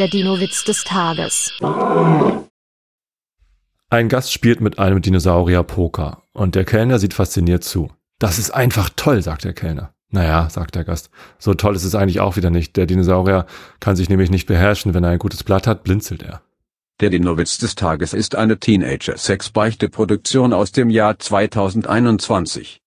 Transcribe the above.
Der Dino-Witz des Tages. Ein Gast spielt mit einem Dinosaurier Poker und der Kellner sieht fasziniert zu. Das ist einfach toll, sagt der Kellner. Naja, sagt der Gast, so toll ist es eigentlich auch wieder nicht. Der Dinosaurier kann sich nämlich nicht beherrschen. Wenn er ein gutes Blatt hat, blinzelt er. Der Dino-Witz des Tages ist eine Teenager-Sex-Beichte-Produktion aus dem Jahr 2021.